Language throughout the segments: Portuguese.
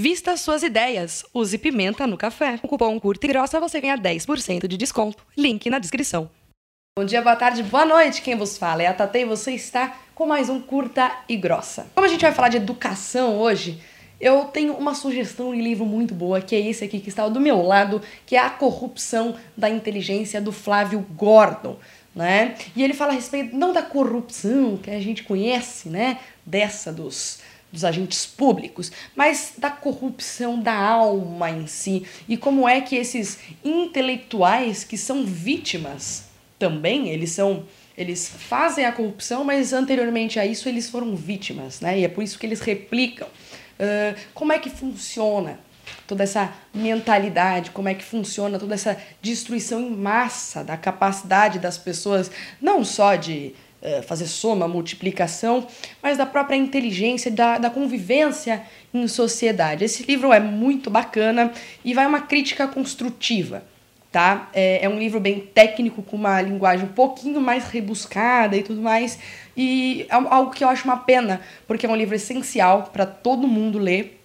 Vista suas ideias. Use pimenta no café. O cupom curta e grossa você ganha 10% de desconto. Link na descrição. Bom dia, boa tarde, boa noite. Quem vos fala é a Tata e você está com mais um curta e grossa. Como a gente vai falar de educação hoje, eu tenho uma sugestão de livro muito boa, que é esse aqui que está do meu lado, que é A Corrupção da Inteligência do Flávio Gordon. Né? E ele fala a respeito não da corrupção que a gente conhece, né? Dessa dos dos agentes públicos, mas da corrupção da alma em si e como é que esses intelectuais que são vítimas também, eles são eles fazem a corrupção, mas anteriormente a isso eles foram vítimas, né? E é por isso que eles replicam. Uh, como é que funciona toda essa mentalidade, como é que funciona toda essa destruição em massa da capacidade das pessoas, não só de fazer soma, multiplicação, mas da própria inteligência, da, da convivência em sociedade. Esse livro é muito bacana e vai uma crítica construtiva. Tá? É, é um livro bem técnico, com uma linguagem um pouquinho mais rebuscada e tudo mais. E é algo que eu acho uma pena, porque é um livro essencial para todo mundo ler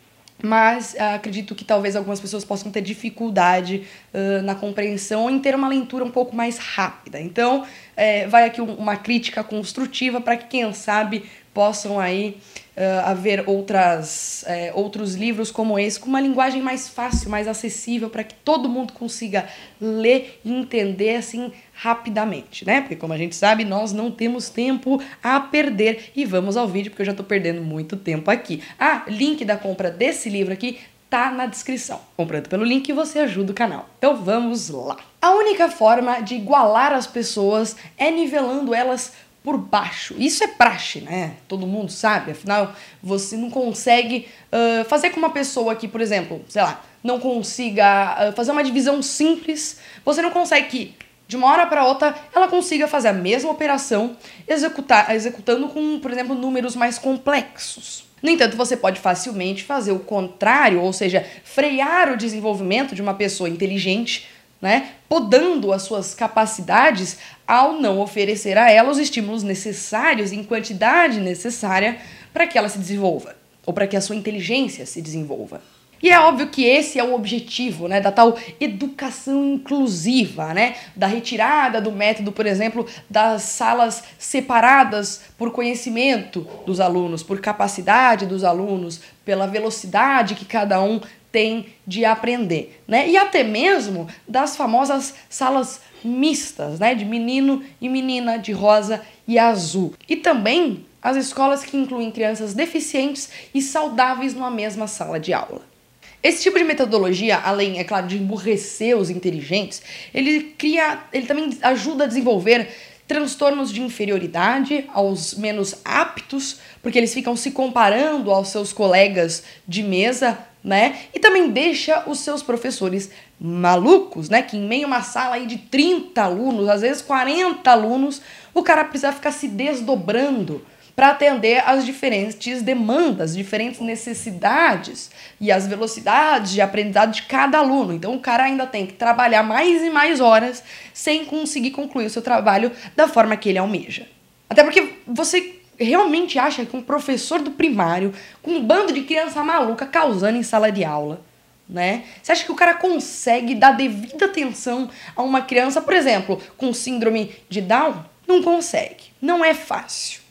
mas uh, acredito que talvez algumas pessoas possam ter dificuldade uh, na compreensão em ter uma leitura um pouco mais rápida. Então, é, vai aqui uma crítica construtiva para que, quem sabe, possam aí uh, haver outras, é, outros livros como esse, com uma linguagem mais fácil, mais acessível, para que todo mundo consiga ler e entender assim rapidamente, né? Porque como a gente sabe, nós não temos tempo a perder e vamos ao vídeo, porque eu já estou perdendo muito tempo aqui. Ah, link da compra desse livro aqui tá na descrição. Comprando pelo link você ajuda o canal. Então vamos lá. A única forma de igualar as pessoas é nivelando elas por baixo. Isso é praxe, né? Todo mundo sabe. Afinal, você não consegue uh, fazer com uma pessoa que, por exemplo, sei lá, não consiga uh, fazer uma divisão simples. Você não consegue que, de uma hora para outra, ela consiga fazer a mesma operação executar, executando com, por exemplo, números mais complexos. No entanto, você pode facilmente fazer o contrário, ou seja, frear o desenvolvimento de uma pessoa inteligente né, podando as suas capacidades ao não oferecer a ela os estímulos necessários em quantidade necessária para que ela se desenvolva ou para que a sua inteligência se desenvolva. E é óbvio que esse é o objetivo, né, da tal educação inclusiva, né, da retirada do método, por exemplo, das salas separadas por conhecimento dos alunos, por capacidade dos alunos, pela velocidade que cada um tem de aprender, né? E até mesmo das famosas salas mistas, né, de menino e menina, de rosa e azul. E também as escolas que incluem crianças deficientes e saudáveis numa mesma sala de aula. Esse tipo de metodologia, além, é claro, de emburrecer os inteligentes, ele cria, ele também ajuda a desenvolver transtornos de inferioridade aos menos aptos, porque eles ficam se comparando aos seus colegas de mesa, né? E também deixa os seus professores malucos, né? Que em meio a uma sala aí de 30 alunos, às vezes 40 alunos, o cara precisa ficar se desdobrando para atender às diferentes demandas, diferentes necessidades e as velocidades de aprendizado de cada aluno. Então o cara ainda tem que trabalhar mais e mais horas sem conseguir concluir o seu trabalho da forma que ele almeja. Até porque você realmente acha que um professor do primário, com um bando de criança maluca causando em sala de aula, né? Você acha que o cara consegue dar devida atenção a uma criança, por exemplo, com síndrome de Down? Não consegue. Não é fácil.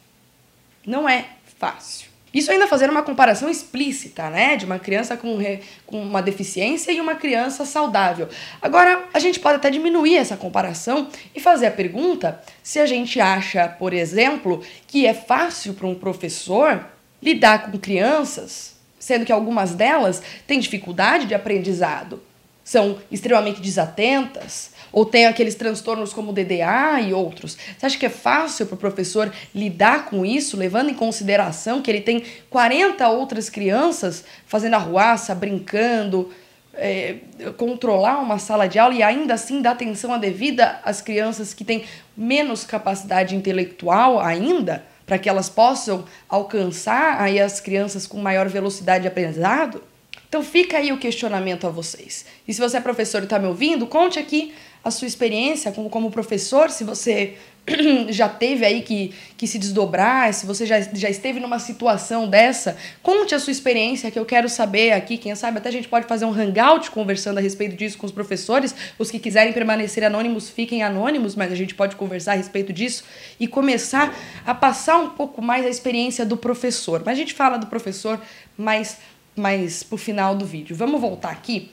Não é fácil. Isso ainda fazendo uma comparação explícita, né? De uma criança com, re... com uma deficiência e uma criança saudável. Agora, a gente pode até diminuir essa comparação e fazer a pergunta se a gente acha, por exemplo, que é fácil para um professor lidar com crianças, sendo que algumas delas têm dificuldade de aprendizado são extremamente desatentas ou têm aqueles transtornos como DDA e outros. Você acha que é fácil para o professor lidar com isso, levando em consideração que ele tem 40 outras crianças fazendo arruaça, brincando, é, controlar uma sala de aula e ainda assim dar atenção a devida às crianças que têm menos capacidade intelectual ainda, para que elas possam alcançar aí as crianças com maior velocidade de aprendizado? Então fica aí o questionamento a vocês. E se você é professor e está me ouvindo, conte aqui a sua experiência como, como professor, se você já teve aí que, que se desdobrar, se você já, já esteve numa situação dessa, conte a sua experiência que eu quero saber aqui. Quem sabe até a gente pode fazer um hangout conversando a respeito disso com os professores. Os que quiserem permanecer anônimos, fiquem anônimos, mas a gente pode conversar a respeito disso e começar a passar um pouco mais a experiência do professor. Mas a gente fala do professor mais, mais pro final do vídeo. Vamos voltar aqui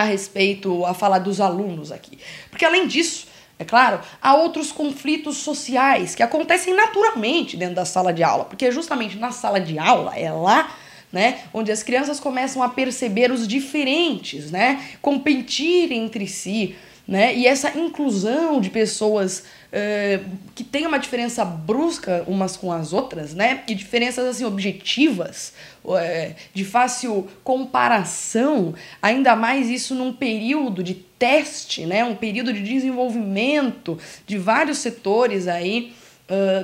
a respeito, a falar dos alunos aqui. Porque além disso, é claro, há outros conflitos sociais que acontecem naturalmente dentro da sala de aula, porque justamente na sala de aula é lá né, onde as crianças começam a perceber os diferentes, né, competir entre si, né, e essa inclusão de pessoas uh, que têm uma diferença brusca umas com as outras, né, e diferenças assim objetivas, uh, de fácil comparação, ainda mais isso num período de teste, né, um período de desenvolvimento de vários setores aí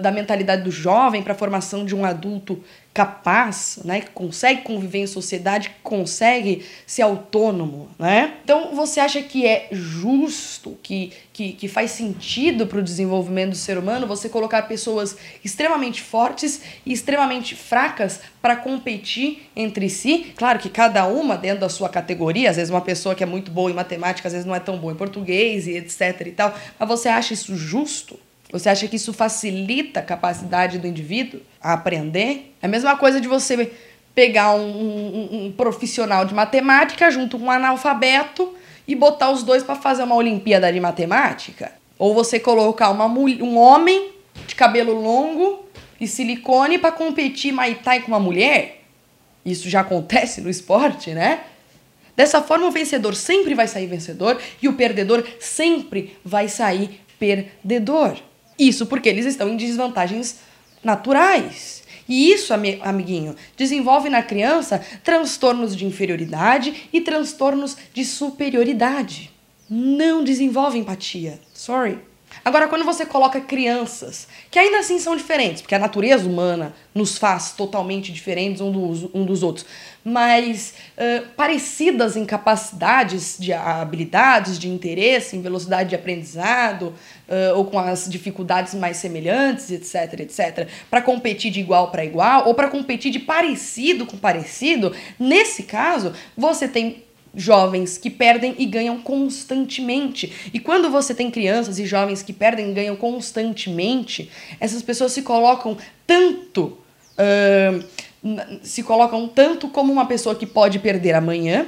da mentalidade do jovem para a formação de um adulto capaz, né, que consegue conviver em sociedade, que consegue ser autônomo, né? Então você acha que é justo, que, que, que faz sentido para o desenvolvimento do ser humano você colocar pessoas extremamente fortes e extremamente fracas para competir entre si? Claro que cada uma dentro da sua categoria, às vezes uma pessoa que é muito boa em matemática, às vezes não é tão boa em português e etc e tal, mas você acha isso justo? Você acha que isso facilita a capacidade do indivíduo a aprender? É a mesma coisa de você pegar um, um, um profissional de matemática junto com um analfabeto e botar os dois para fazer uma Olimpíada de Matemática. Ou você colocar uma, um homem de cabelo longo e silicone para competir Muay Thai com uma mulher. Isso já acontece no esporte, né? Dessa forma, o vencedor sempre vai sair vencedor e o perdedor sempre vai sair perdedor. Isso porque eles estão em desvantagens naturais. E isso, amiguinho, desenvolve na criança transtornos de inferioridade e transtornos de superioridade. Não desenvolve empatia. Sorry. Agora, quando você coloca crianças, que ainda assim são diferentes, porque a natureza humana nos faz totalmente diferentes um dos, um dos outros, mas uh, parecidas em capacidades, de habilidades, de interesse, em velocidade de aprendizado, uh, ou com as dificuldades mais semelhantes, etc, etc, para competir de igual para igual, ou para competir de parecido com parecido, nesse caso, você tem jovens que perdem e ganham constantemente. E quando você tem crianças e jovens que perdem e ganham constantemente, essas pessoas se colocam tanto. Uh, se colocam tanto como uma pessoa que pode perder amanhã,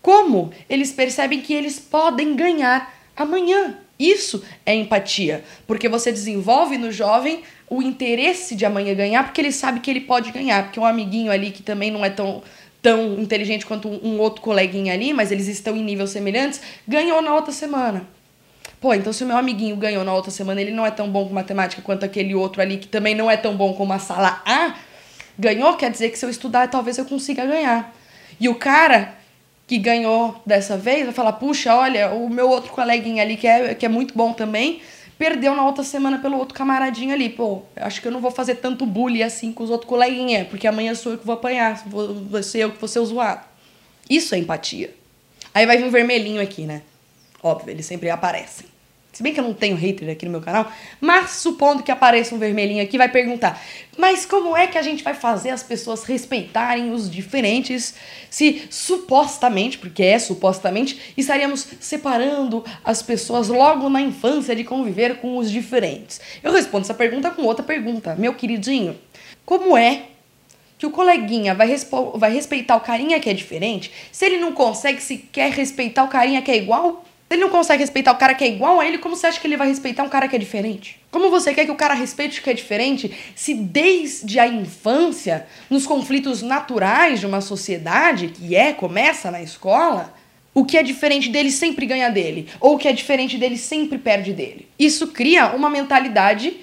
como eles percebem que eles podem ganhar amanhã. Isso é empatia, porque você desenvolve no jovem o interesse de amanhã ganhar, porque ele sabe que ele pode ganhar, porque um amiguinho ali que também não é tão tão inteligente quanto um outro coleguinha ali, mas eles estão em níveis semelhantes, ganhou na outra semana. Pô, então se o meu amiguinho ganhou na outra semana, ele não é tão bom com matemática quanto aquele outro ali que também não é tão bom como a sala A, ganhou, quer dizer que se eu estudar, talvez eu consiga ganhar. E o cara que ganhou dessa vez vai falar: puxa, olha, o meu outro coleguinha ali que é, que é muito bom também, perdeu na outra semana pelo outro camaradinho ali. Pô, acho que eu não vou fazer tanto bullying assim com os outros coleguinhas, porque amanhã sou eu que vou apanhar, vou ser eu que vou ser o zoado. Isso é empatia. Aí vai vir um vermelhinho aqui, né? Óbvio, eles sempre aparecem. Se bem que eu não tenho hater aqui no meu canal, mas supondo que apareça um vermelhinho aqui, vai perguntar: mas como é que a gente vai fazer as pessoas respeitarem os diferentes se supostamente, porque é supostamente, estaríamos separando as pessoas logo na infância de conviver com os diferentes? Eu respondo essa pergunta com outra pergunta, meu queridinho: como é que o coleguinha vai, vai respeitar o carinha que é diferente se ele não consegue sequer respeitar o carinha que é igual? Se ele não consegue respeitar o cara que é igual a ele, como você acha que ele vai respeitar um cara que é diferente? Como você quer que o cara respeite o que é diferente se desde a infância, nos conflitos naturais de uma sociedade, que é, começa na escola, o que é diferente dele sempre ganha dele, ou o que é diferente dele sempre perde dele. Isso cria uma mentalidade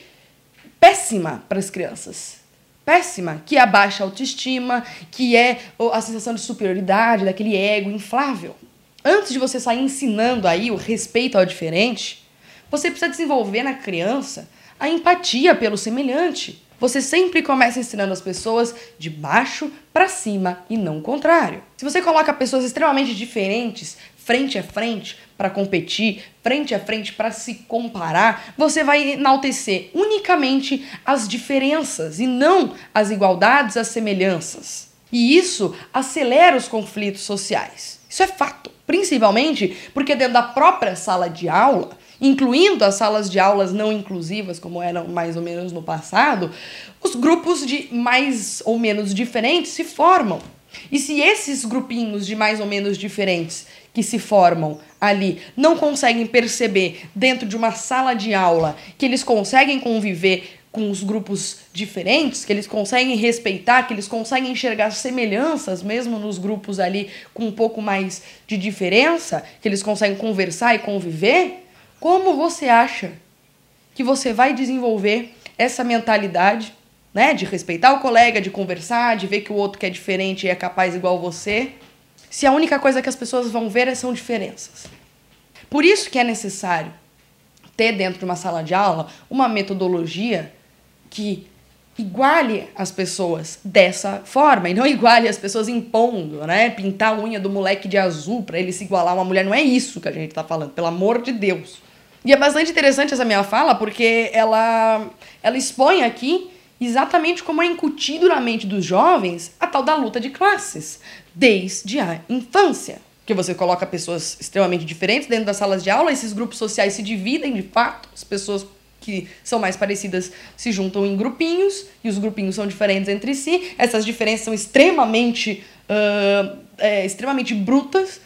péssima para as crianças. Péssima, que é a baixa autoestima, que é a sensação de superioridade, daquele ego inflável antes de você sair ensinando aí o respeito ao diferente, você precisa desenvolver na criança a empatia pelo semelhante. Você sempre começa ensinando as pessoas de baixo para cima e não o contrário. Se você coloca pessoas extremamente diferentes frente a frente para competir, frente a frente para se comparar, você vai enaltecer unicamente as diferenças e não as igualdades, as semelhanças. E isso acelera os conflitos sociais. Isso é fato, principalmente porque dentro da própria sala de aula, incluindo as salas de aulas não inclusivas, como eram mais ou menos no passado, os grupos de mais ou menos diferentes se formam. E se esses grupinhos de mais ou menos diferentes que se formam ali não conseguem perceber dentro de uma sala de aula que eles conseguem conviver com os grupos diferentes, que eles conseguem respeitar, que eles conseguem enxergar semelhanças mesmo nos grupos ali com um pouco mais de diferença, que eles conseguem conversar e conviver, como você acha que você vai desenvolver essa mentalidade, né, de respeitar o colega, de conversar, de ver que o outro que é diferente e é capaz igual você, se a única coisa que as pessoas vão ver são diferenças? Por isso que é necessário ter dentro de uma sala de aula uma metodologia que iguale as pessoas dessa forma e não iguale as pessoas impondo, né? Pintar a unha do moleque de azul para ele se igualar a uma mulher. Não é isso que a gente tá falando, pelo amor de Deus. E é bastante interessante essa minha fala porque ela, ela expõe aqui exatamente como é incutido na mente dos jovens a tal da luta de classes, desde a infância. Que você coloca pessoas extremamente diferentes dentro das salas de aula, esses grupos sociais se dividem de fato, as pessoas que são mais parecidas se juntam em grupinhos e os grupinhos são diferentes entre si. Essas diferenças são extremamente, uh, é, extremamente brutas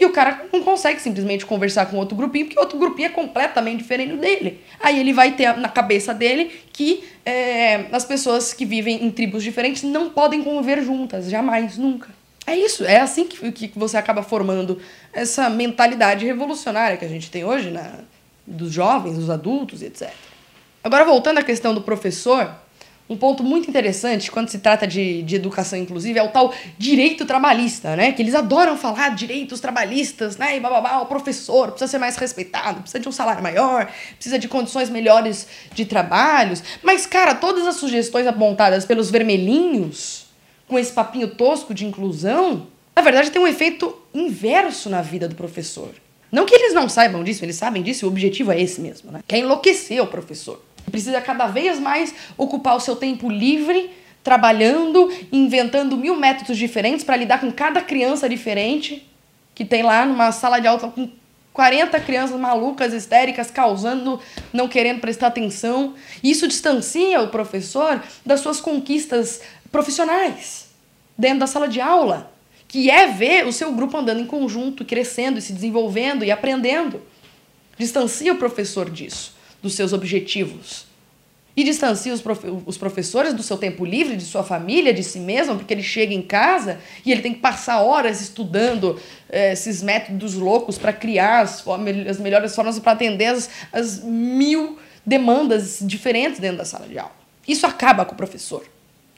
e o cara não consegue simplesmente conversar com outro grupinho, porque outro grupinho é completamente diferente dele. Aí ele vai ter na cabeça dele que é, as pessoas que vivem em tribos diferentes não podem conviver juntas, jamais, nunca. É isso, é assim que, que você acaba formando essa mentalidade revolucionária que a gente tem hoje, né? Dos jovens, dos adultos, etc. Agora, voltando à questão do professor, um ponto muito interessante quando se trata de, de educação inclusiva é o tal direito trabalhista, né? Que eles adoram falar direitos trabalhistas, né? E bababá, o professor precisa ser mais respeitado, precisa de um salário maior, precisa de condições melhores de trabalhos. Mas, cara, todas as sugestões apontadas pelos vermelhinhos, com esse papinho tosco de inclusão, na verdade tem um efeito inverso na vida do professor. Não que eles não saibam disso, eles sabem disso, o objetivo é esse mesmo, né? Que é enlouquecer o professor. Precisa cada vez mais ocupar o seu tempo livre trabalhando, inventando mil métodos diferentes para lidar com cada criança diferente que tem lá numa sala de aula com 40 crianças malucas, histéricas, causando, não querendo prestar atenção. Isso distancia o professor das suas conquistas profissionais dentro da sala de aula que é ver o seu grupo andando em conjunto, crescendo e se desenvolvendo e aprendendo. Distancia o professor disso, dos seus objetivos. E distancia os, profe os professores do seu tempo livre, de sua família, de si mesmo, porque ele chega em casa e ele tem que passar horas estudando é, esses métodos loucos para criar as, as, melhores formas para atender as, as mil demandas diferentes dentro da sala de aula. Isso acaba com o professor.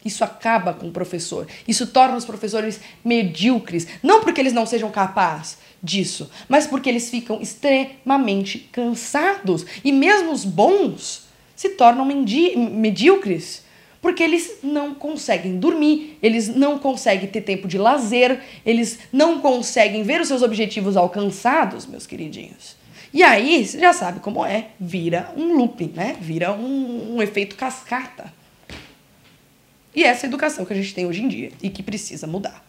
Isso acaba com o professor. Isso torna os professores medíocres. Não porque eles não sejam capazes disso, mas porque eles ficam extremamente cansados. E mesmo os bons se tornam medíocres. Porque eles não conseguem dormir, eles não conseguem ter tempo de lazer, eles não conseguem ver os seus objetivos alcançados, meus queridinhos. E aí, você já sabe como é, vira um looping, né? Vira um, um efeito cascata. E essa é a educação que a gente tem hoje em dia e que precisa mudar.